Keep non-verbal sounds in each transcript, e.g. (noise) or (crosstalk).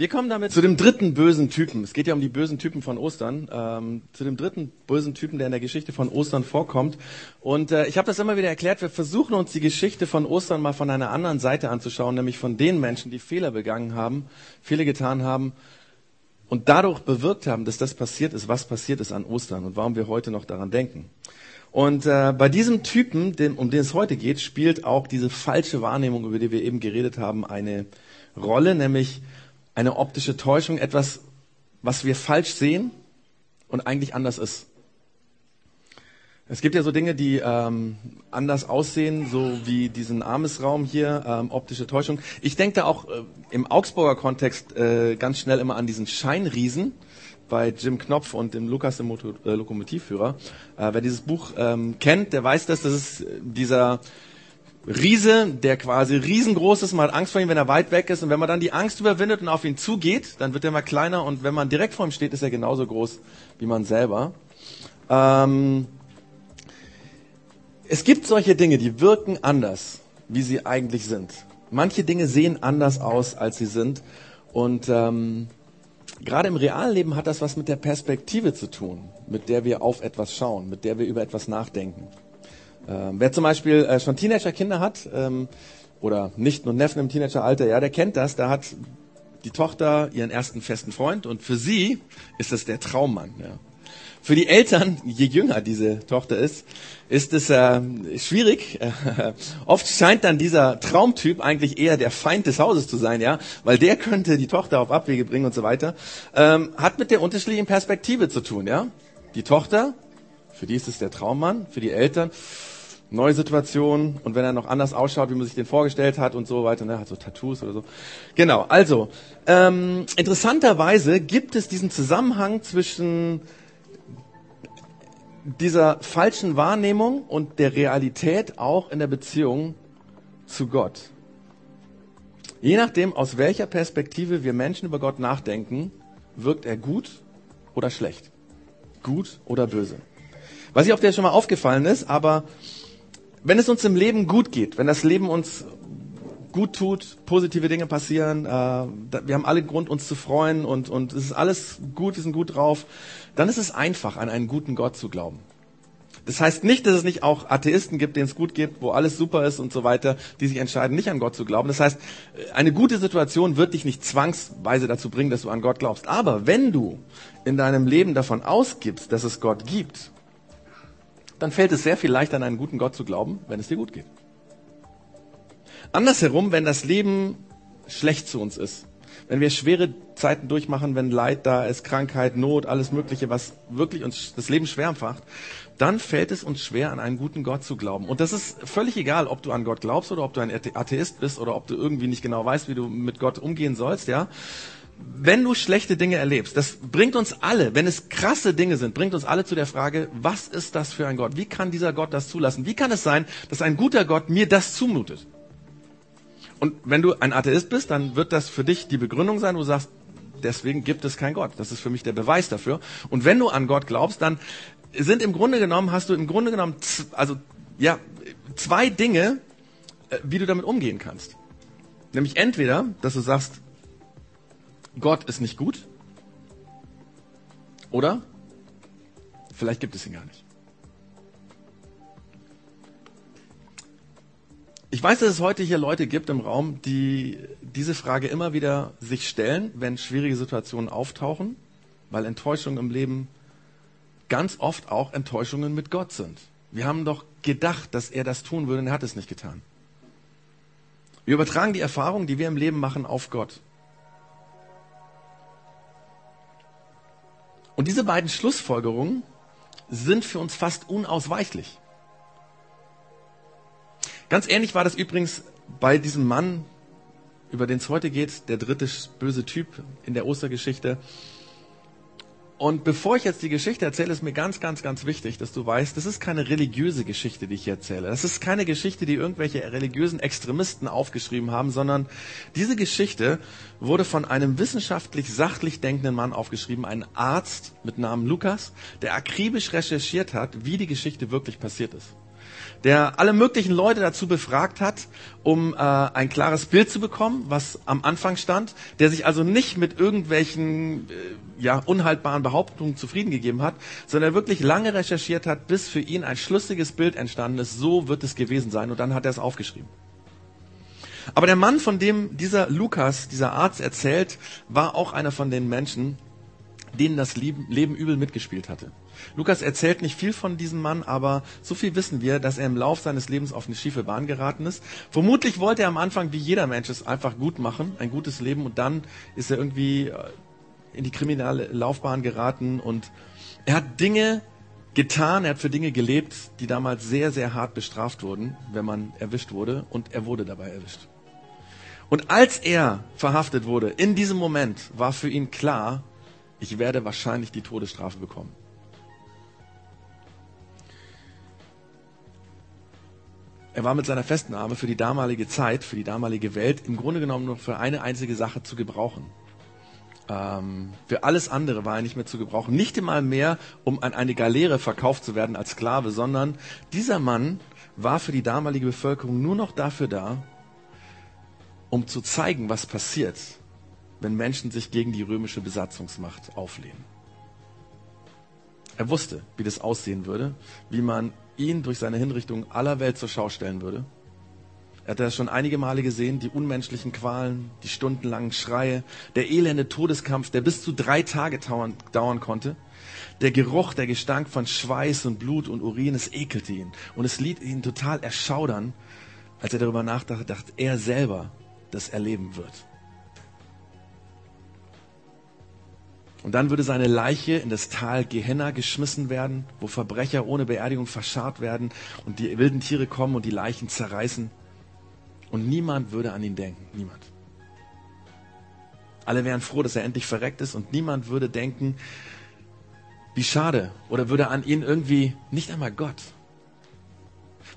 Wir kommen damit zu dem dritten bösen Typen. Es geht ja um die bösen Typen von Ostern. Ähm, zu dem dritten bösen Typen, der in der Geschichte von Ostern vorkommt. Und äh, ich habe das immer wieder erklärt. Wir versuchen uns die Geschichte von Ostern mal von einer anderen Seite anzuschauen, nämlich von den Menschen, die Fehler begangen haben, Fehler getan haben und dadurch bewirkt haben, dass das passiert ist, was passiert ist an Ostern und warum wir heute noch daran denken. Und äh, bei diesem Typen, dem, um den es heute geht, spielt auch diese falsche Wahrnehmung, über die wir eben geredet haben, eine Rolle, nämlich eine optische Täuschung, etwas, was wir falsch sehen und eigentlich anders ist. Es gibt ja so Dinge, die ähm, anders aussehen, so wie diesen Armesraum hier, ähm, optische Täuschung. Ich denke da auch äh, im Augsburger Kontext äh, ganz schnell immer an diesen Scheinriesen bei Jim Knopf und dem Lukas, dem Moto, äh, Lokomotivführer. Äh, wer dieses Buch ähm, kennt, der weiß das, das ist dieser Riese, der quasi riesengroß ist, man hat Angst vor ihm, wenn er weit weg ist. Und wenn man dann die Angst überwindet und auf ihn zugeht, dann wird er mal kleiner. Und wenn man direkt vor ihm steht, ist er genauso groß wie man selber. Ähm es gibt solche Dinge, die wirken anders, wie sie eigentlich sind. Manche Dinge sehen anders aus, als sie sind. Und ähm, gerade im realen Leben hat das was mit der Perspektive zu tun, mit der wir auf etwas schauen, mit der wir über etwas nachdenken. Ähm, wer zum Beispiel äh, schon Teenager-Kinder hat ähm, oder nicht nur Neffen im Teenageralter, ja, der kennt das. Da hat die Tochter ihren ersten festen Freund und für sie ist es der Traummann. Ja. Für die Eltern, je jünger diese Tochter ist, ist es äh, schwierig. (laughs) oft scheint dann dieser Traumtyp eigentlich eher der Feind des Hauses zu sein, ja, weil der könnte die Tochter auf Abwege bringen und so weiter. Ähm, hat mit der unterschiedlichen Perspektive zu tun, ja. Die Tochter, für die ist es der Traummann, für die Eltern neue Situation und wenn er noch anders ausschaut, wie man sich den vorgestellt hat und so weiter, ne, hat so Tattoos oder so. Genau, also ähm, interessanterweise gibt es diesen Zusammenhang zwischen dieser falschen Wahrnehmung und der Realität auch in der Beziehung zu Gott. Je nachdem, aus welcher Perspektive wir Menschen über Gott nachdenken, wirkt er gut oder schlecht, gut oder böse. Was ich auf der schon mal aufgefallen ist, aber wenn es uns im Leben gut geht, wenn das Leben uns gut tut, positive Dinge passieren, äh, wir haben alle Grund, uns zu freuen und, und es ist alles gut, wir sind gut drauf, dann ist es einfach, an einen guten Gott zu glauben. Das heißt nicht, dass es nicht auch Atheisten gibt, denen es gut gibt, wo alles super ist und so weiter, die sich entscheiden, nicht an Gott zu glauben. Das heißt, eine gute Situation wird dich nicht zwangsweise dazu bringen, dass du an Gott glaubst. Aber wenn du in deinem Leben davon ausgibst, dass es Gott gibt dann fällt es sehr viel leichter, an einen guten Gott zu glauben, wenn es dir gut geht. Andersherum, wenn das Leben schlecht zu uns ist, wenn wir schwere Zeiten durchmachen, wenn Leid da ist, Krankheit, Not, alles Mögliche, was wirklich uns das Leben schwer macht, dann fällt es uns schwer, an einen guten Gott zu glauben. Und das ist völlig egal, ob du an Gott glaubst oder ob du ein Atheist bist oder ob du irgendwie nicht genau weißt, wie du mit Gott umgehen sollst, ja wenn du schlechte Dinge erlebst, das bringt uns alle, wenn es krasse Dinge sind, bringt uns alle zu der Frage, was ist das für ein Gott? Wie kann dieser Gott das zulassen? Wie kann es sein, dass ein guter Gott mir das zumutet? Und wenn du ein Atheist bist, dann wird das für dich die Begründung sein, wo du sagst, deswegen gibt es kein Gott. Das ist für mich der Beweis dafür. Und wenn du an Gott glaubst, dann sind im Grunde genommen, hast du im Grunde genommen, also, ja, zwei Dinge, äh, wie du damit umgehen kannst. Nämlich entweder, dass du sagst, Gott ist nicht gut? Oder? Vielleicht gibt es ihn gar nicht. Ich weiß, dass es heute hier Leute gibt im Raum, die diese Frage immer wieder sich stellen, wenn schwierige Situationen auftauchen, weil Enttäuschungen im Leben ganz oft auch Enttäuschungen mit Gott sind. Wir haben doch gedacht, dass er das tun würde und er hat es nicht getan. Wir übertragen die Erfahrungen, die wir im Leben machen, auf Gott. Und diese beiden Schlussfolgerungen sind für uns fast unausweichlich. Ganz ähnlich war das übrigens bei diesem Mann, über den es heute geht, der dritte böse Typ in der Ostergeschichte. Und bevor ich jetzt die Geschichte erzähle, ist mir ganz, ganz, ganz wichtig, dass du weißt, das ist keine religiöse Geschichte, die ich hier erzähle. Das ist keine Geschichte, die irgendwelche religiösen Extremisten aufgeschrieben haben, sondern diese Geschichte wurde von einem wissenschaftlich sachlich denkenden Mann aufgeschrieben, ein Arzt mit Namen Lukas, der akribisch recherchiert hat, wie die Geschichte wirklich passiert ist. der alle möglichen Leute dazu befragt hat, um äh, ein klares Bild zu bekommen, was am Anfang stand, der sich also nicht mit irgendwelchen äh, ja, unhaltbaren Behauptungen zufrieden gegeben hat, sondern wirklich lange recherchiert hat, bis für ihn ein schlüssiges Bild entstanden ist, so wird es gewesen sein und dann hat er es aufgeschrieben. Aber der Mann, von dem dieser Lukas, dieser Arzt erzählt, war auch einer von den Menschen, denen das Leben übel mitgespielt hatte. Lukas erzählt nicht viel von diesem Mann, aber so viel wissen wir, dass er im Lauf seines Lebens auf eine schiefe Bahn geraten ist. Vermutlich wollte er am Anfang, wie jeder Mensch es einfach gut machen, ein gutes Leben, und dann ist er irgendwie äh, in die kriminelle Laufbahn geraten und er hat Dinge getan, er hat für Dinge gelebt, die damals sehr, sehr hart bestraft wurden, wenn man erwischt wurde, und er wurde dabei erwischt. Und als er verhaftet wurde, in diesem Moment war für ihn klar, ich werde wahrscheinlich die Todesstrafe bekommen. Er war mit seiner Festnahme für die damalige Zeit, für die damalige Welt im Grunde genommen nur für eine einzige Sache zu gebrauchen. Ähm, für alles andere war er nicht mehr zu gebrauchen. Nicht einmal mehr, um an eine Galeere verkauft zu werden als Sklave, sondern dieser Mann war für die damalige Bevölkerung nur noch dafür da, um zu zeigen, was passiert, wenn Menschen sich gegen die römische Besatzungsmacht auflehnen. Er wusste, wie das aussehen würde, wie man ihn durch seine Hinrichtung aller Welt zur Schau stellen würde. Er hatte das schon einige Male gesehen, die unmenschlichen Qualen, die stundenlangen Schreie, der elende Todeskampf, der bis zu drei Tage dauern, dauern konnte. Der Geruch, der Gestank von Schweiß und Blut und Urin, es ekelte ihn. Und es ließ ihn total erschaudern, als er darüber nachdachte, dachte er selber das erleben wird. Und dann würde seine Leiche in das Tal Gehenna geschmissen werden, wo Verbrecher ohne Beerdigung verscharrt werden und die wilden Tiere kommen und die Leichen zerreißen. Und niemand würde an ihn denken. Niemand. Alle wären froh, dass er endlich verreckt ist und niemand würde denken, wie schade. Oder würde an ihn irgendwie, nicht einmal Gott,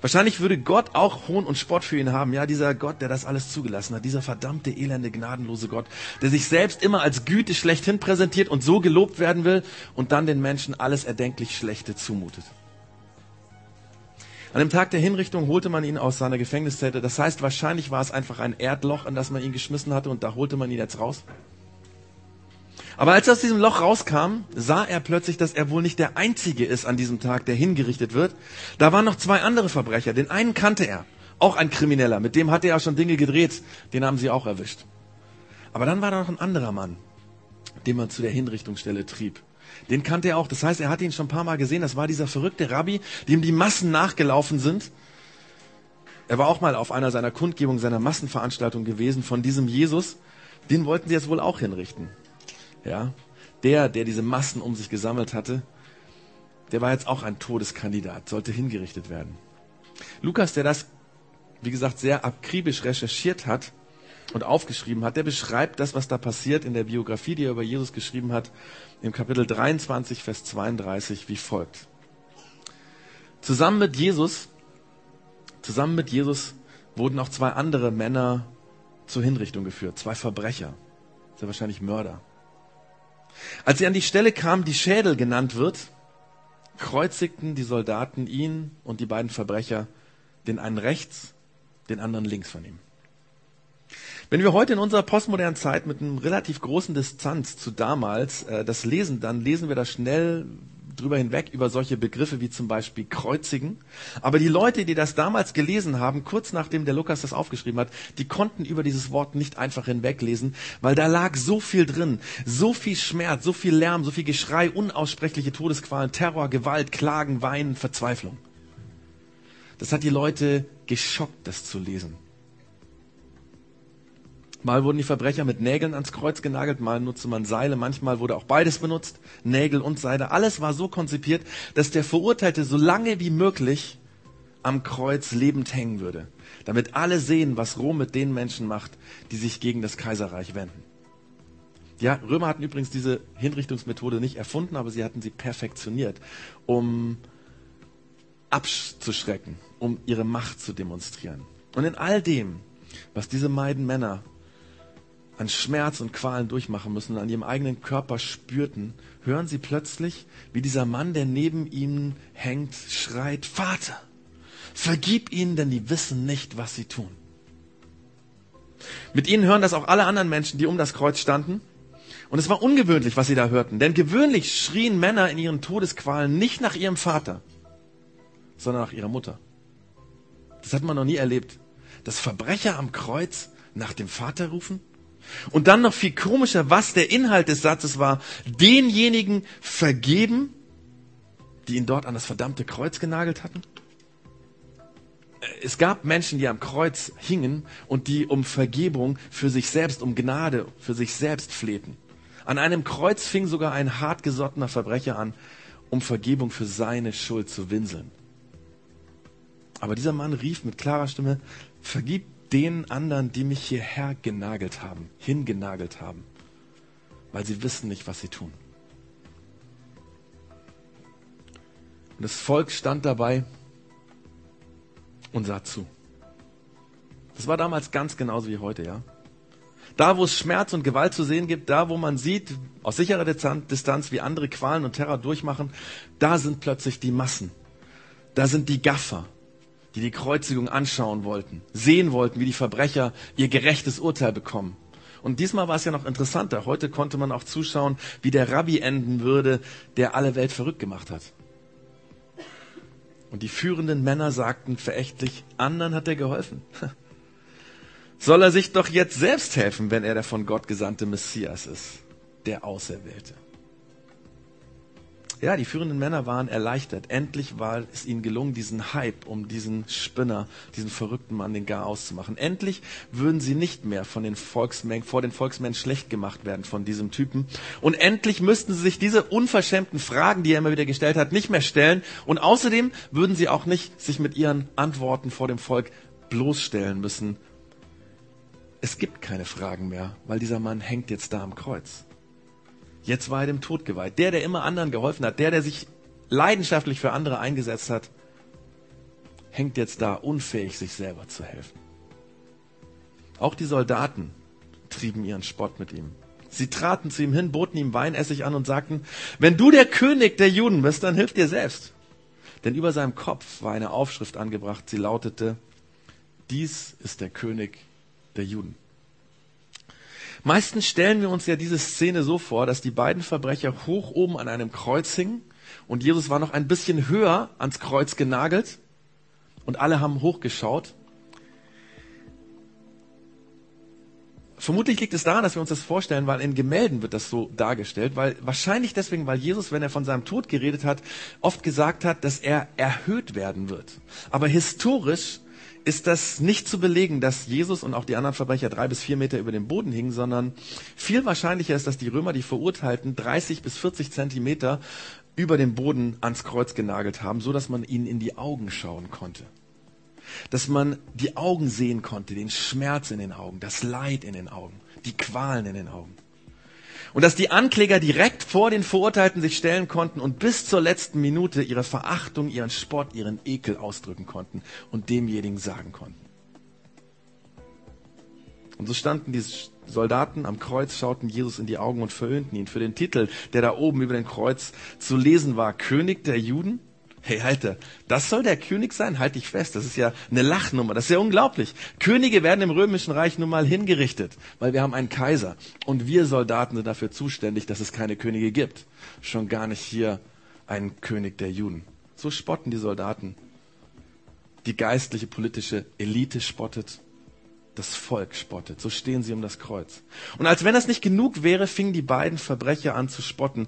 Wahrscheinlich würde Gott auch Hohn und Spott für ihn haben. Ja, dieser Gott, der das alles zugelassen hat, dieser verdammte, elende, gnadenlose Gott, der sich selbst immer als Güte schlechthin präsentiert und so gelobt werden will und dann den Menschen alles erdenklich Schlechte zumutet. An dem Tag der Hinrichtung holte man ihn aus seiner Gefängniszelle. Das heißt, wahrscheinlich war es einfach ein Erdloch, in das man ihn geschmissen hatte und da holte man ihn jetzt raus. Aber als er aus diesem Loch rauskam, sah er plötzlich, dass er wohl nicht der Einzige ist an diesem Tag, der hingerichtet wird. Da waren noch zwei andere Verbrecher. Den einen kannte er, auch ein Krimineller. Mit dem hatte er schon Dinge gedreht. Den haben sie auch erwischt. Aber dann war da noch ein anderer Mann, den man zu der Hinrichtungsstelle trieb. Den kannte er auch. Das heißt, er hatte ihn schon ein paar Mal gesehen. Das war dieser verrückte Rabbi, dem die Massen nachgelaufen sind. Er war auch mal auf einer seiner Kundgebungen, seiner Massenveranstaltung gewesen von diesem Jesus. Den wollten sie jetzt wohl auch hinrichten. Ja, der, der diese Massen um sich gesammelt hatte, der war jetzt auch ein Todeskandidat, sollte hingerichtet werden. Lukas, der das, wie gesagt, sehr akribisch recherchiert hat und aufgeschrieben hat, der beschreibt das, was da passiert in der Biografie, die er über Jesus geschrieben hat, im Kapitel 23, Vers 32, wie folgt. Zusammen mit Jesus, zusammen mit Jesus wurden auch zwei andere Männer zur Hinrichtung geführt, zwei Verbrecher, sehr wahrscheinlich Mörder. Als sie an die Stelle kamen, die Schädel genannt wird, kreuzigten die Soldaten ihn und die beiden Verbrecher, den einen rechts, den anderen links von ihm. Wenn wir heute in unserer postmodernen Zeit mit einem relativ großen Distanz zu damals äh, das lesen, dann lesen wir das schnell drüber hinweg über solche Begriffe wie zum Beispiel Kreuzigen. Aber die Leute, die das damals gelesen haben, kurz nachdem der Lukas das aufgeschrieben hat, die konnten über dieses Wort nicht einfach hinweglesen, weil da lag so viel drin. So viel Schmerz, so viel Lärm, so viel Geschrei, unaussprechliche Todesqualen, Terror, Gewalt, Klagen, Weinen, Verzweiflung. Das hat die Leute geschockt, das zu lesen. Mal wurden die Verbrecher mit Nägeln ans Kreuz genagelt, mal nutzte man Seile, manchmal wurde auch beides benutzt, Nägel und Seile. Alles war so konzipiert, dass der Verurteilte so lange wie möglich am Kreuz lebend hängen würde, damit alle sehen, was Rom mit den Menschen macht, die sich gegen das Kaiserreich wenden. Die Römer hatten übrigens diese Hinrichtungsmethode nicht erfunden, aber sie hatten sie perfektioniert, um abzuschrecken, um ihre Macht zu demonstrieren. Und in all dem, was diese beiden Männer an Schmerz und Qualen durchmachen müssen und an ihrem eigenen Körper spürten, hören sie plötzlich, wie dieser Mann, der neben ihnen hängt, schreit, Vater, vergib ihnen, denn die wissen nicht, was sie tun. Mit ihnen hören das auch alle anderen Menschen, die um das Kreuz standen. Und es war ungewöhnlich, was sie da hörten. Denn gewöhnlich schrien Männer in ihren Todesqualen nicht nach ihrem Vater, sondern nach ihrer Mutter. Das hat man noch nie erlebt. Dass Verbrecher am Kreuz nach dem Vater rufen? Und dann noch viel komischer, was der Inhalt des Satzes war, denjenigen vergeben, die ihn dort an das verdammte Kreuz genagelt hatten? Es gab Menschen, die am Kreuz hingen und die um Vergebung für sich selbst, um Gnade für sich selbst flehten. An einem Kreuz fing sogar ein hartgesottener Verbrecher an, um Vergebung für seine Schuld zu winseln. Aber dieser Mann rief mit klarer Stimme, vergib den anderen, die mich hierher genagelt haben, hingenagelt haben, weil sie wissen nicht, was sie tun. Und das Volk stand dabei und sah zu. Das war damals ganz genauso wie heute, ja. Da, wo es Schmerz und Gewalt zu sehen gibt, da, wo man sieht, aus sicherer Distanz, wie andere Qualen und Terror durchmachen, da sind plötzlich die Massen. Da sind die Gaffer, die die Kreuzigung anschauen wollten, sehen wollten, wie die Verbrecher ihr gerechtes Urteil bekommen. Und diesmal war es ja noch interessanter. Heute konnte man auch zuschauen, wie der Rabbi enden würde, der alle Welt verrückt gemacht hat. Und die führenden Männer sagten verächtlich, anderen hat er geholfen. (laughs) soll er sich doch jetzt selbst helfen, wenn er der von Gott gesandte Messias ist, der Auserwählte. Ja, die führenden Männer waren erleichtert. Endlich war es ihnen gelungen, diesen Hype um diesen Spinner, diesen verrückten Mann, den Gar auszumachen. Endlich würden sie nicht mehr von den Volksmengen, vor den Volksmengen schlecht gemacht werden von diesem Typen. Und endlich müssten sie sich diese unverschämten Fragen, die er immer wieder gestellt hat, nicht mehr stellen. Und außerdem würden sie auch nicht sich mit ihren Antworten vor dem Volk bloßstellen müssen, es gibt keine Fragen mehr, weil dieser Mann hängt jetzt da am Kreuz. Jetzt war er dem Tod geweiht. Der, der immer anderen geholfen hat, der, der sich leidenschaftlich für andere eingesetzt hat, hängt jetzt da, unfähig, sich selber zu helfen. Auch die Soldaten trieben ihren Spott mit ihm. Sie traten zu ihm hin, boten ihm Weinessig an und sagten, wenn du der König der Juden bist, dann hilf dir selbst. Denn über seinem Kopf war eine Aufschrift angebracht, sie lautete, dies ist der König der Juden. Meistens stellen wir uns ja diese Szene so vor, dass die beiden Verbrecher hoch oben an einem Kreuz hingen und Jesus war noch ein bisschen höher ans Kreuz genagelt und alle haben hochgeschaut. Vermutlich liegt es daran, dass wir uns das vorstellen, weil in Gemälden wird das so dargestellt, weil wahrscheinlich deswegen, weil Jesus, wenn er von seinem Tod geredet hat, oft gesagt hat, dass er erhöht werden wird. Aber historisch ist das nicht zu belegen, dass Jesus und auch die anderen Verbrecher drei bis vier Meter über dem Boden hingen, sondern viel wahrscheinlicher ist, dass die Römer, die Verurteilten, 30 bis 40 Zentimeter über dem Boden ans Kreuz genagelt haben, so dass man ihnen in die Augen schauen konnte. Dass man die Augen sehen konnte, den Schmerz in den Augen, das Leid in den Augen, die Qualen in den Augen. Und dass die Ankläger direkt vor den Verurteilten sich stellen konnten und bis zur letzten Minute ihre Verachtung, ihren Spott, ihren Ekel ausdrücken konnten und demjenigen sagen konnten. Und so standen die Soldaten am Kreuz, schauten Jesus in die Augen und verhöhnten ihn für den Titel, der da oben über dem Kreuz zu lesen war, König der Juden. Hey, halte, das soll der König sein? Halt dich fest. Das ist ja eine Lachnummer. Das ist ja unglaublich. Könige werden im Römischen Reich nun mal hingerichtet, weil wir haben einen Kaiser. Und wir Soldaten sind dafür zuständig, dass es keine Könige gibt. Schon gar nicht hier einen König der Juden. So spotten die Soldaten. Die geistliche politische Elite spottet. Das Volk spottet. So stehen sie um das Kreuz. Und als wenn das nicht genug wäre, fingen die beiden Verbrecher an zu spotten,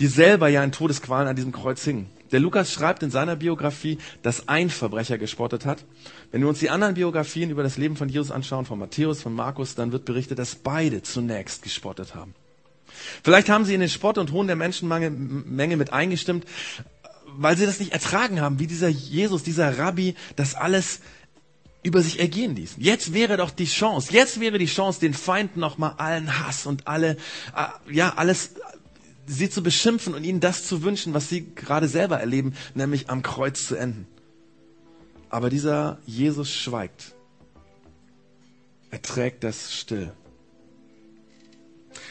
die selber ja in Todesqualen an diesem Kreuz hingen. Der Lukas schreibt in seiner Biografie, dass ein Verbrecher gespottet hat. Wenn wir uns die anderen Biografien über das Leben von Jesus anschauen, von Matthäus, von Markus, dann wird berichtet, dass beide zunächst gespottet haben. Vielleicht haben sie in den Spott und Hohn der Menschenmenge mit eingestimmt, weil sie das nicht ertragen haben, wie dieser Jesus, dieser Rabbi, das alles über sich ergehen ließ. Jetzt wäre doch die Chance, jetzt wäre die Chance, den Feinden nochmal allen Hass und alle, äh, ja, alles, sie zu beschimpfen und ihnen das zu wünschen, was sie gerade selber erleben, nämlich am Kreuz zu enden. Aber dieser Jesus schweigt. Er trägt das still.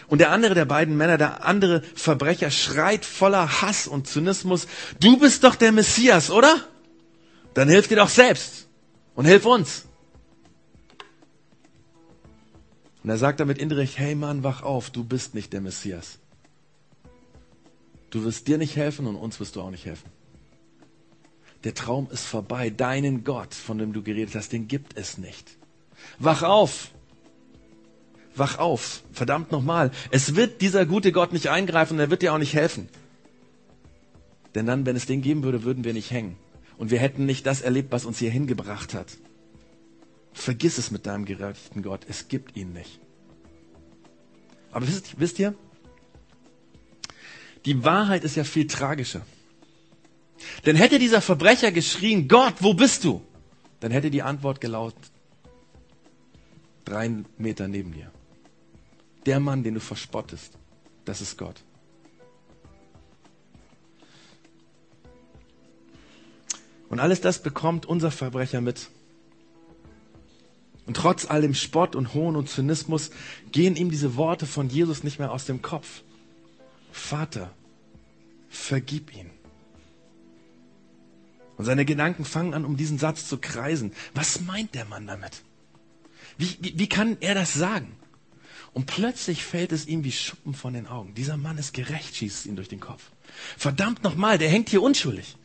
Und der andere der beiden Männer, der andere Verbrecher, schreit voller Hass und Zynismus, du bist doch der Messias, oder? Dann hilf dir doch selbst und hilf uns. Und er sagt damit indirekt, hey Mann, wach auf, du bist nicht der Messias. Du wirst dir nicht helfen und uns wirst du auch nicht helfen. Der Traum ist vorbei. Deinen Gott, von dem du geredet hast, den gibt es nicht. Wach auf! Wach auf! Verdammt nochmal. Es wird dieser gute Gott nicht eingreifen und er wird dir auch nicht helfen. Denn dann, wenn es den geben würde, würden wir nicht hängen. Und wir hätten nicht das erlebt, was uns hier hingebracht hat. Vergiss es mit deinem gerechten Gott. Es gibt ihn nicht. Aber wisst, wisst ihr, die Wahrheit ist ja viel tragischer. Denn hätte dieser Verbrecher geschrien, Gott, wo bist du? Dann hätte die Antwort gelautet, drei Meter neben dir. Der Mann, den du verspottest, das ist Gott. Und alles das bekommt unser Verbrecher mit. Und trotz allem Spott und Hohn und Zynismus gehen ihm diese Worte von Jesus nicht mehr aus dem Kopf. Vater, vergib ihn. Und seine Gedanken fangen an, um diesen Satz zu kreisen. Was meint der Mann damit? Wie, wie, wie kann er das sagen? Und plötzlich fällt es ihm wie Schuppen von den Augen. Dieser Mann ist gerecht, schießt es ihm durch den Kopf. Verdammt nochmal, der hängt hier unschuldig.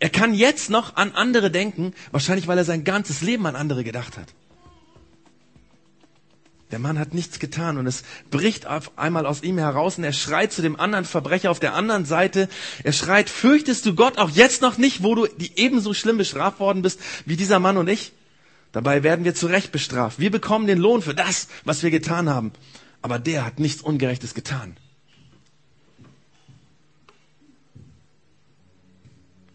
Er kann jetzt noch an andere denken, wahrscheinlich weil er sein ganzes Leben an andere gedacht hat. Der Mann hat nichts getan und es bricht auf einmal aus ihm heraus und er schreit zu dem anderen Verbrecher auf der anderen Seite. Er schreit, fürchtest du Gott auch jetzt noch nicht, wo du ebenso schlimm bestraft worden bist wie dieser Mann und ich? Dabei werden wir zu Recht bestraft. Wir bekommen den Lohn für das, was wir getan haben. Aber der hat nichts Ungerechtes getan.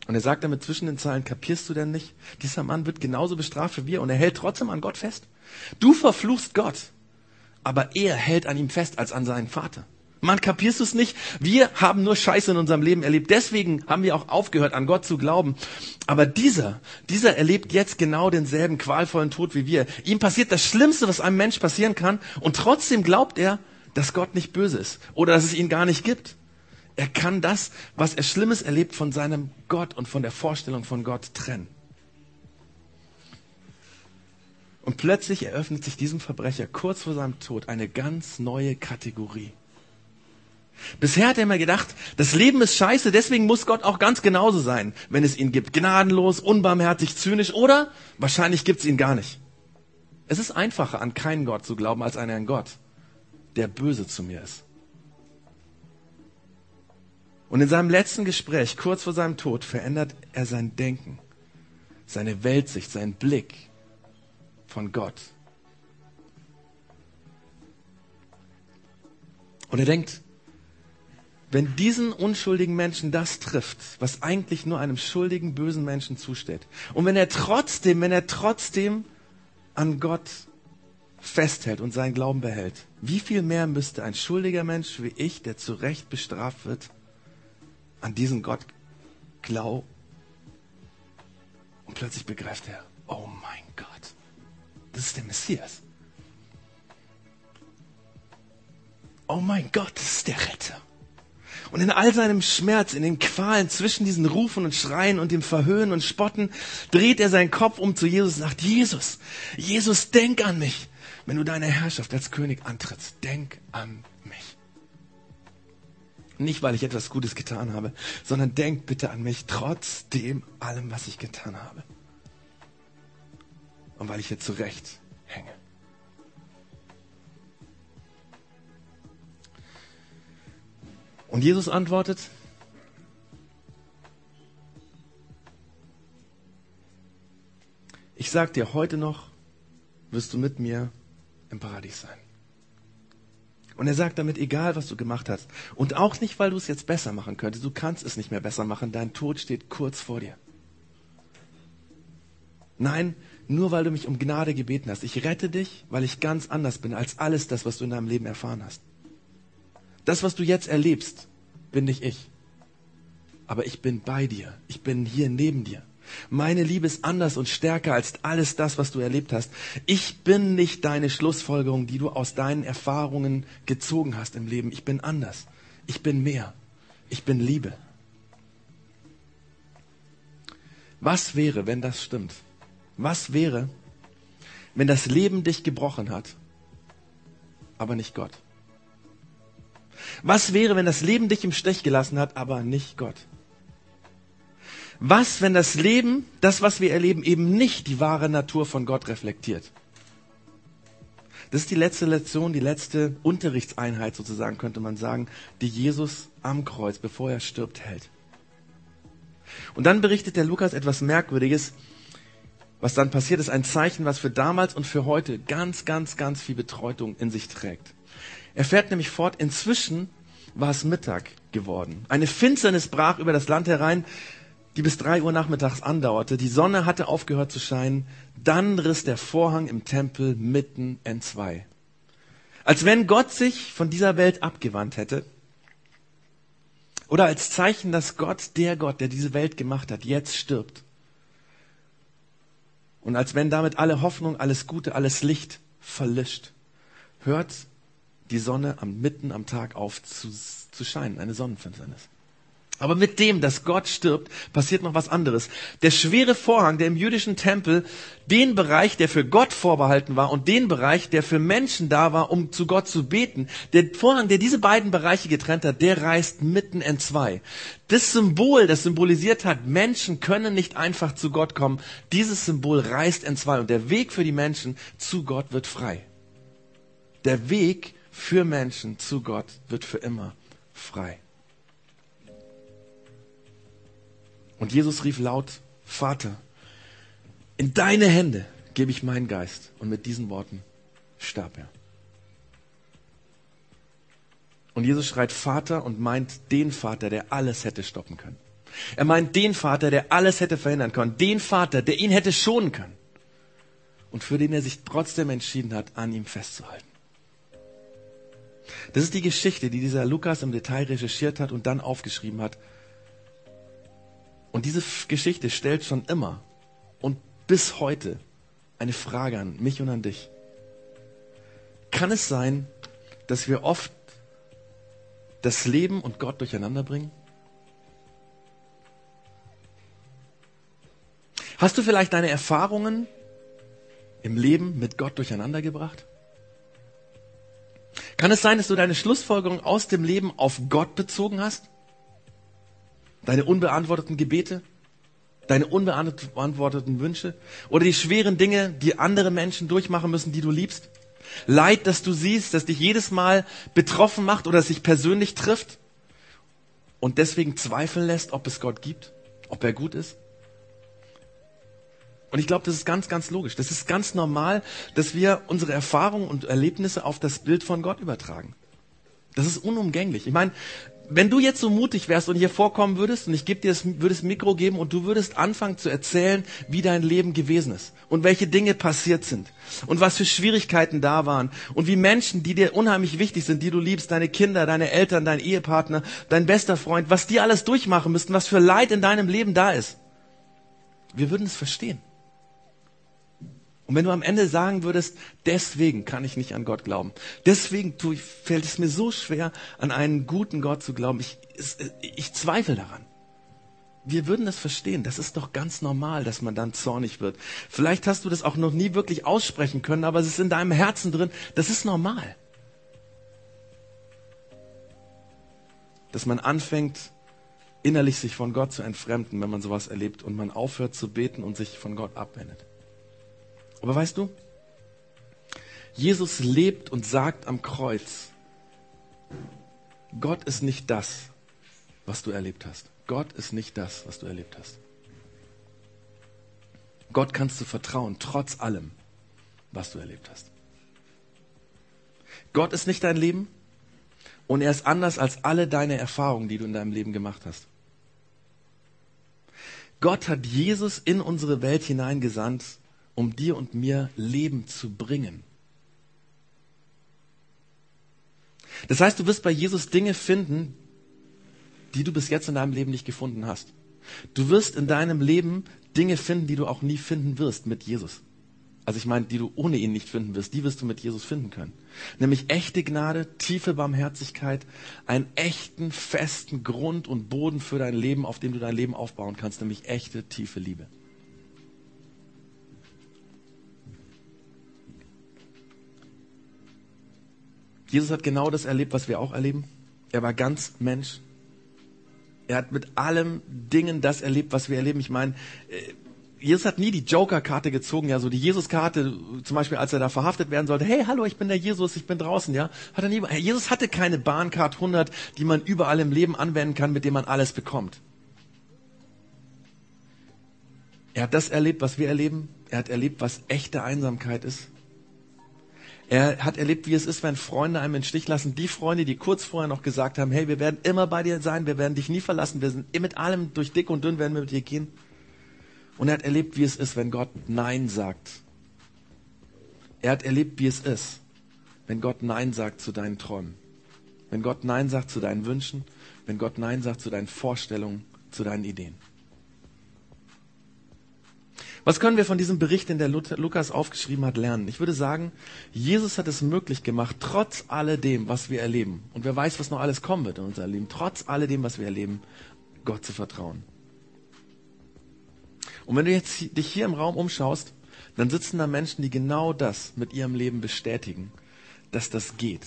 Und er sagt damit zwischen den Zeilen, kapierst du denn nicht? Dieser Mann wird genauso bestraft wie wir und er hält trotzdem an Gott fest. Du verfluchst Gott aber er hält an ihm fest als an seinen Vater. Man, kapierst du es nicht? Wir haben nur Scheiße in unserem Leben erlebt. Deswegen haben wir auch aufgehört, an Gott zu glauben. Aber dieser, dieser erlebt jetzt genau denselben qualvollen Tod wie wir. Ihm passiert das Schlimmste, was einem Mensch passieren kann. Und trotzdem glaubt er, dass Gott nicht böse ist. Oder dass es ihn gar nicht gibt. Er kann das, was er Schlimmes erlebt, von seinem Gott und von der Vorstellung von Gott trennen. Und plötzlich eröffnet sich diesem Verbrecher kurz vor seinem Tod eine ganz neue Kategorie. Bisher hat er immer gedacht, das Leben ist scheiße, deswegen muss Gott auch ganz genauso sein, wenn es ihn gibt. Gnadenlos, unbarmherzig, zynisch oder wahrscheinlich gibt es ihn gar nicht. Es ist einfacher, an keinen Gott zu glauben, als an einen Gott, der böse zu mir ist. Und in seinem letzten Gespräch, kurz vor seinem Tod, verändert er sein Denken, seine Weltsicht, seinen Blick von Gott. Und er denkt, wenn diesen unschuldigen Menschen das trifft, was eigentlich nur einem schuldigen, bösen Menschen zusteht, und wenn er trotzdem, wenn er trotzdem an Gott festhält und seinen Glauben behält, wie viel mehr müsste ein schuldiger Mensch wie ich, der zu Recht bestraft wird, an diesen Gott glauben? Und plötzlich begreift er, oh mein Gott. Das ist der Messias. Oh mein Gott, das ist der Retter. Und in all seinem Schmerz, in den Qualen zwischen diesen Rufen und Schreien und dem Verhöhnen und Spotten, dreht er seinen Kopf um zu Jesus und sagt, Jesus, Jesus, denk an mich. Wenn du deine Herrschaft als König antrittst, denk an mich. Nicht, weil ich etwas Gutes getan habe, sondern denk bitte an mich, trotz allem, was ich getan habe und weil ich hier zurecht hänge. Und Jesus antwortet, ich sag dir, heute noch wirst du mit mir im Paradies sein. Und er sagt damit, egal was du gemacht hast, und auch nicht, weil du es jetzt besser machen könntest, du kannst es nicht mehr besser machen, dein Tod steht kurz vor dir. Nein, nur weil du mich um Gnade gebeten hast. Ich rette dich, weil ich ganz anders bin als alles das, was du in deinem Leben erfahren hast. Das, was du jetzt erlebst, bin nicht ich. Aber ich bin bei dir. Ich bin hier neben dir. Meine Liebe ist anders und stärker als alles das, was du erlebt hast. Ich bin nicht deine Schlussfolgerung, die du aus deinen Erfahrungen gezogen hast im Leben. Ich bin anders. Ich bin mehr. Ich bin Liebe. Was wäre, wenn das stimmt? Was wäre, wenn das Leben dich gebrochen hat, aber nicht Gott? Was wäre, wenn das Leben dich im Stich gelassen hat, aber nicht Gott? Was, wenn das Leben, das, was wir erleben, eben nicht die wahre Natur von Gott reflektiert? Das ist die letzte Lektion, die letzte Unterrichtseinheit sozusagen, könnte man sagen, die Jesus am Kreuz, bevor er stirbt, hält. Und dann berichtet der Lukas etwas Merkwürdiges, was dann passiert ist, ein Zeichen, was für damals und für heute ganz, ganz, ganz viel Betreuung in sich trägt. Er fährt nämlich fort, inzwischen war es Mittag geworden. Eine Finsternis brach über das Land herein, die bis drei Uhr nachmittags andauerte. Die Sonne hatte aufgehört zu scheinen. Dann riss der Vorhang im Tempel mitten entzwei. Als wenn Gott sich von dieser Welt abgewandt hätte. Oder als Zeichen, dass Gott, der Gott, der diese Welt gemacht hat, jetzt stirbt. Und als wenn damit alle Hoffnung, alles Gute, alles Licht verlischt, hört die Sonne am, mitten am Tag auf zu, zu scheinen, eine Sonnenfinsternis. Aber mit dem, dass Gott stirbt, passiert noch was anderes. Der schwere Vorhang, der im jüdischen Tempel den Bereich, der für Gott vorbehalten war und den Bereich, der für Menschen da war, um zu Gott zu beten, der Vorhang, der diese beiden Bereiche getrennt hat, der reißt mitten in zwei. Das Symbol, das symbolisiert hat, Menschen können nicht einfach zu Gott kommen, dieses Symbol reißt in zwei und der Weg für die Menschen zu Gott wird frei. Der Weg für Menschen zu Gott wird für immer frei. Und Jesus rief laut, Vater, in deine Hände gebe ich meinen Geist. Und mit diesen Worten starb er. Und Jesus schreit Vater und meint den Vater, der alles hätte stoppen können. Er meint den Vater, der alles hätte verhindern können. Den Vater, der ihn hätte schonen können. Und für den er sich trotzdem entschieden hat, an ihm festzuhalten. Das ist die Geschichte, die dieser Lukas im Detail recherchiert hat und dann aufgeschrieben hat und diese Geschichte stellt schon immer und bis heute eine Frage an mich und an dich. Kann es sein, dass wir oft das Leben und Gott durcheinander bringen? Hast du vielleicht deine Erfahrungen im Leben mit Gott durcheinander gebracht? Kann es sein, dass du deine Schlussfolgerung aus dem Leben auf Gott bezogen hast? Deine unbeantworteten Gebete? Deine unbeantworteten Wünsche? Oder die schweren Dinge, die andere Menschen durchmachen müssen, die du liebst? Leid, das du siehst, das dich jedes Mal betroffen macht oder sich persönlich trifft und deswegen zweifeln lässt, ob es Gott gibt, ob er gut ist? Und ich glaube, das ist ganz, ganz logisch. Das ist ganz normal, dass wir unsere Erfahrungen und Erlebnisse auf das Bild von Gott übertragen. Das ist unumgänglich. Ich meine, wenn du jetzt so mutig wärst und hier vorkommen würdest und ich gebe dir das, würdest Mikro geben und du würdest anfangen zu erzählen, wie dein Leben gewesen ist und welche Dinge passiert sind und was für Schwierigkeiten da waren und wie Menschen, die dir unheimlich wichtig sind, die du liebst, deine Kinder, deine Eltern, dein Ehepartner, dein bester Freund, was die alles durchmachen müssten, was für Leid in deinem Leben da ist. Wir würden es verstehen. Und wenn du am Ende sagen würdest, deswegen kann ich nicht an Gott glauben, deswegen tue ich, fällt es mir so schwer, an einen guten Gott zu glauben, ich, ich zweifle daran. Wir würden das verstehen. Das ist doch ganz normal, dass man dann zornig wird. Vielleicht hast du das auch noch nie wirklich aussprechen können, aber es ist in deinem Herzen drin. Das ist normal. Dass man anfängt, innerlich sich von Gott zu entfremden, wenn man sowas erlebt und man aufhört zu beten und sich von Gott abwendet. Aber weißt du, Jesus lebt und sagt am Kreuz, Gott ist nicht das, was du erlebt hast. Gott ist nicht das, was du erlebt hast. Gott kannst du vertrauen, trotz allem, was du erlebt hast. Gott ist nicht dein Leben und er ist anders als alle deine Erfahrungen, die du in deinem Leben gemacht hast. Gott hat Jesus in unsere Welt hineingesandt, um dir und mir Leben zu bringen. Das heißt, du wirst bei Jesus Dinge finden, die du bis jetzt in deinem Leben nicht gefunden hast. Du wirst in deinem Leben Dinge finden, die du auch nie finden wirst mit Jesus. Also ich meine, die du ohne ihn nicht finden wirst, die wirst du mit Jesus finden können. Nämlich echte Gnade, tiefe Barmherzigkeit, einen echten, festen Grund und Boden für dein Leben, auf dem du dein Leben aufbauen kannst, nämlich echte, tiefe Liebe. Jesus hat genau das erlebt, was wir auch erleben. Er war ganz Mensch. Er hat mit allem Dingen das erlebt, was wir erleben. Ich meine, äh, Jesus hat nie die Joker-Karte gezogen, ja, so die Jesus-Karte, zum Beispiel als er da verhaftet werden sollte, hey, hallo, ich bin der Jesus, ich bin draußen, ja. Hat er nie, Jesus hatte keine Bahncard 100, die man überall im Leben anwenden kann, mit dem man alles bekommt. Er hat das erlebt, was wir erleben. Er hat erlebt, was echte Einsamkeit ist. Er hat erlebt, wie es ist, wenn Freunde einem in Stich lassen. Die Freunde, die kurz vorher noch gesagt haben, hey, wir werden immer bei dir sein, wir werden dich nie verlassen, wir sind mit allem durch dick und dünn werden wir mit dir gehen. Und er hat erlebt, wie es ist, wenn Gott Nein sagt. Er hat erlebt, wie es ist, wenn Gott Nein sagt zu deinen Träumen. Wenn Gott Nein sagt zu deinen Wünschen. Wenn Gott Nein sagt zu deinen Vorstellungen, zu deinen Ideen. Was können wir von diesem Bericht, den der Lukas aufgeschrieben hat, lernen? Ich würde sagen, Jesus hat es möglich gemacht, trotz alledem, was wir erleben, und wer weiß, was noch alles kommen wird in unserem Leben, trotz alledem, was wir erleben, Gott zu vertrauen. Und wenn du jetzt dich hier im Raum umschaust, dann sitzen da Menschen, die genau das mit ihrem Leben bestätigen, dass das geht.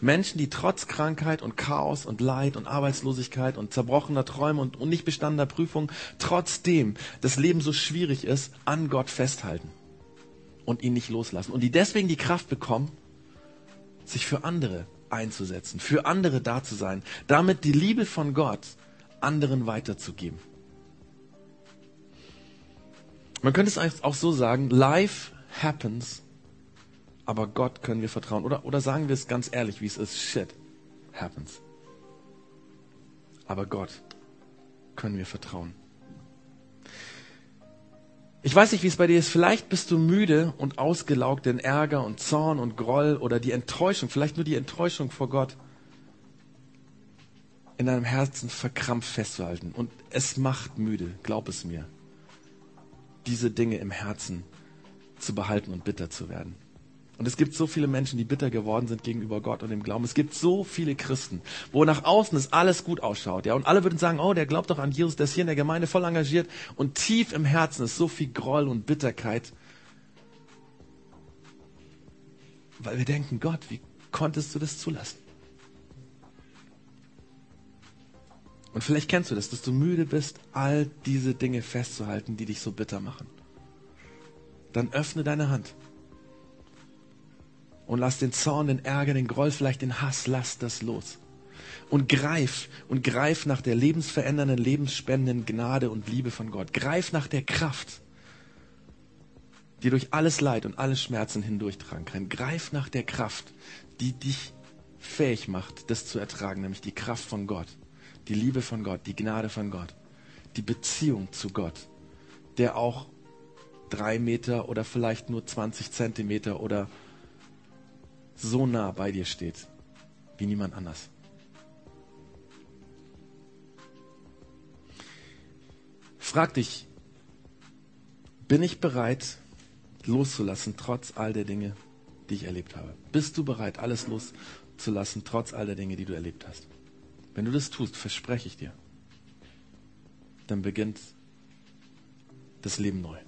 Menschen, die trotz Krankheit und Chaos und Leid und Arbeitslosigkeit und zerbrochener Träume und, nicht bestandener Prüfung trotzdem das Leben so schwierig ist, an Gott festhalten und ihn nicht loslassen. Und die deswegen die Kraft bekommen, sich für andere einzusetzen, für andere da zu sein, damit die Liebe von Gott anderen weiterzugeben. Man könnte es auch so sagen, life happens aber Gott können wir vertrauen. Oder, oder sagen wir es ganz ehrlich, wie es ist. Shit happens. Aber Gott können wir vertrauen. Ich weiß nicht, wie es bei dir ist. Vielleicht bist du müde und ausgelaugt in Ärger und Zorn und Groll oder die Enttäuschung, vielleicht nur die Enttäuschung vor Gott in deinem Herzen verkrampft festzuhalten. Und es macht müde, glaub es mir, diese Dinge im Herzen zu behalten und bitter zu werden. Und es gibt so viele Menschen, die bitter geworden sind gegenüber Gott und dem Glauben. Es gibt so viele Christen, wo nach außen es alles gut ausschaut, ja. Und alle würden sagen, oh, der glaubt doch an Jesus, der ist hier in der Gemeinde voll engagiert. Und tief im Herzen ist so viel Groll und Bitterkeit. Weil wir denken, Gott, wie konntest du das zulassen? Und vielleicht kennst du das, dass du müde bist, all diese Dinge festzuhalten, die dich so bitter machen. Dann öffne deine Hand und lass den Zorn, den Ärger, den Groll, vielleicht den Hass, lass das los. Und greif und greif nach der lebensverändernden, lebensspendenden Gnade und Liebe von Gott. Greif nach der Kraft, die durch alles Leid und alle Schmerzen hindurchtragen kann. Greif nach der Kraft, die dich fähig macht, das zu ertragen, nämlich die Kraft von Gott, die Liebe von Gott, die Gnade von Gott, die Beziehung zu Gott, der auch drei Meter oder vielleicht nur 20 Zentimeter oder so nah bei dir steht wie niemand anders. Frag dich, bin ich bereit loszulassen, trotz all der Dinge, die ich erlebt habe? Bist du bereit, alles loszulassen, trotz all der Dinge, die du erlebt hast? Wenn du das tust, verspreche ich dir, dann beginnt das Leben neu.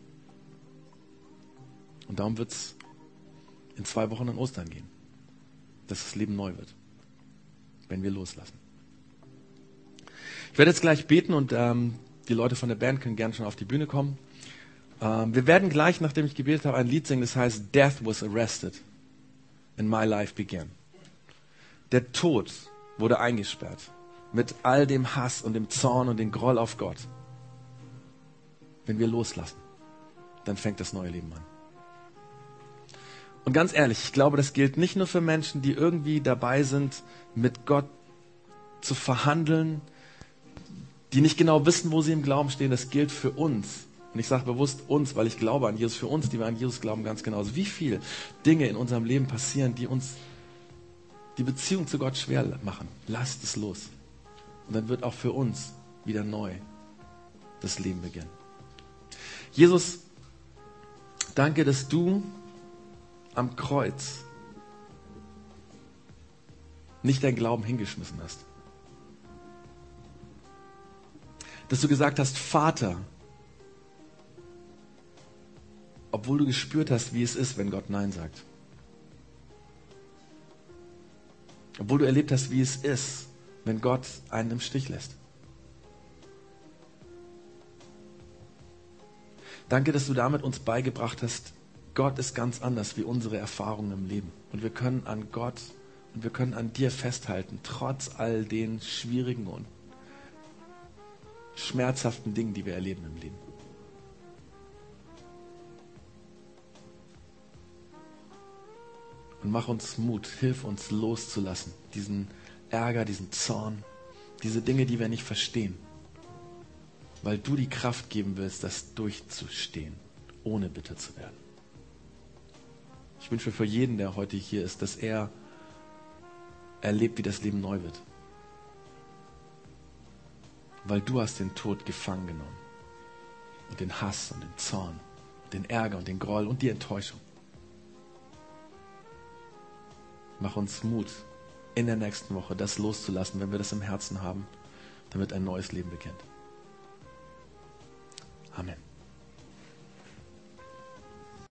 Und darum wird es in zwei Wochen an Ostern gehen dass das Leben neu wird, wenn wir loslassen. Ich werde jetzt gleich beten und ähm, die Leute von der Band können gerne schon auf die Bühne kommen. Ähm, wir werden gleich, nachdem ich gebetet habe, ein Lied singen, das heißt Death was arrested and my life began. Der Tod wurde eingesperrt mit all dem Hass und dem Zorn und dem Groll auf Gott. Wenn wir loslassen, dann fängt das neue Leben an. Und ganz ehrlich, ich glaube, das gilt nicht nur für Menschen, die irgendwie dabei sind, mit Gott zu verhandeln, die nicht genau wissen, wo sie im Glauben stehen. Das gilt für uns. Und ich sage bewusst uns, weil ich glaube an Jesus. Für uns, die wir an Jesus glauben, ganz genauso. Wie viele Dinge in unserem Leben passieren, die uns die Beziehung zu Gott schwer machen. Lasst es los. Und dann wird auch für uns wieder neu das Leben beginnen. Jesus Danke, dass du am Kreuz nicht dein Glauben hingeschmissen hast. Dass du gesagt hast, Vater, obwohl du gespürt hast, wie es ist, wenn Gott Nein sagt. Obwohl du erlebt hast, wie es ist, wenn Gott einen im Stich lässt. Danke, dass du damit uns beigebracht hast, Gott ist ganz anders wie unsere Erfahrungen im Leben. Und wir können an Gott und wir können an dir festhalten, trotz all den schwierigen und schmerzhaften Dingen, die wir erleben im Leben. Und mach uns Mut, hilf uns loszulassen, diesen Ärger, diesen Zorn, diese Dinge, die wir nicht verstehen, weil du die Kraft geben willst, das durchzustehen, ohne bitter zu werden. Ich wünsche für jeden, der heute hier ist, dass er erlebt, wie das Leben neu wird. Weil du hast den Tod gefangen genommen. Und den Hass und den Zorn, den Ärger und den Groll und die Enttäuschung. Mach uns Mut, in der nächsten Woche das loszulassen, wenn wir das im Herzen haben, damit ein neues Leben beginnt. Amen.